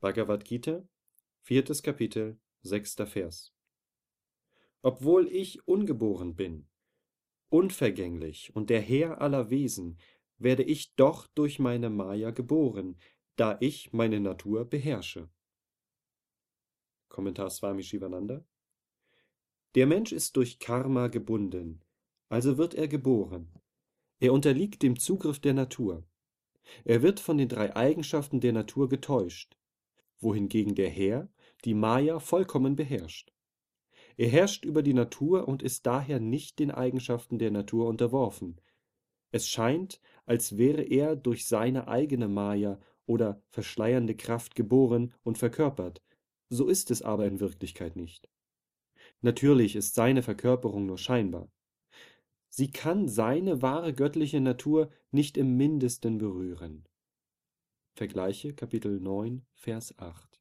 Bhagavad Gita, viertes Kapitel, sechster Vers. Obwohl ich ungeboren bin, unvergänglich und der Herr aller Wesen, werde ich doch durch meine Maya geboren, da ich meine Natur beherrsche. Kommentar Swami Shivananda. Der Mensch ist durch Karma gebunden, also wird er geboren. Er unterliegt dem Zugriff der Natur. Er wird von den drei Eigenschaften der Natur getäuscht, wohingegen der Herr die Maya vollkommen beherrscht. Er herrscht über die Natur und ist daher nicht den Eigenschaften der Natur unterworfen. Es scheint, als wäre er durch seine eigene Maya oder verschleiernde Kraft geboren und verkörpert, so ist es aber in Wirklichkeit nicht. Natürlich ist seine Verkörperung nur scheinbar. Sie kann seine wahre göttliche Natur nicht im mindesten berühren. Vergleiche Kapitel 9, Vers 8